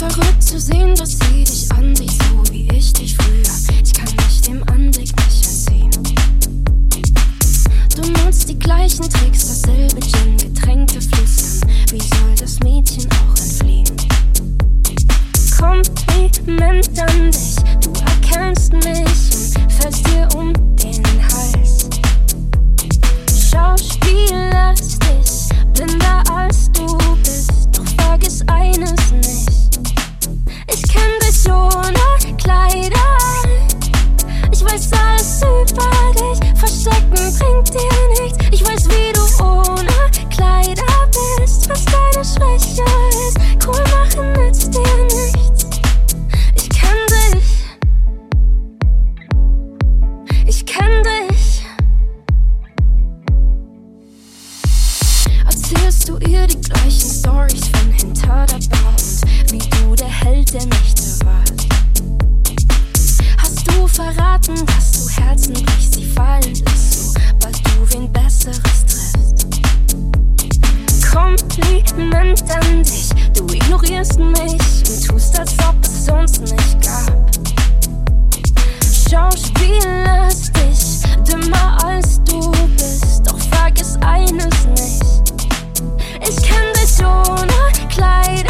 verrückt zu sehen, dass sie dich ansieht, so wie ich dich früher. Ich kann mich dem Anblick nicht entziehen. Du nutzt die gleichen Tricks, dasselbe Gin, Getränke flüstern. Wie soll das Mädchen auch entfliehen? Kompliment an dich, du erkennst mich und fällst dir um den Hals. Verraten, dass du Herzen brichst, sie fallen lässt, sobald du wen Besseres triffst? Kompliment an dich, du ignorierst mich und tust, als ob es uns nicht gab. Schauspielerst dich dümmer als du bist, doch vergiss eines nicht. Ich kenn dich ohne Kleider.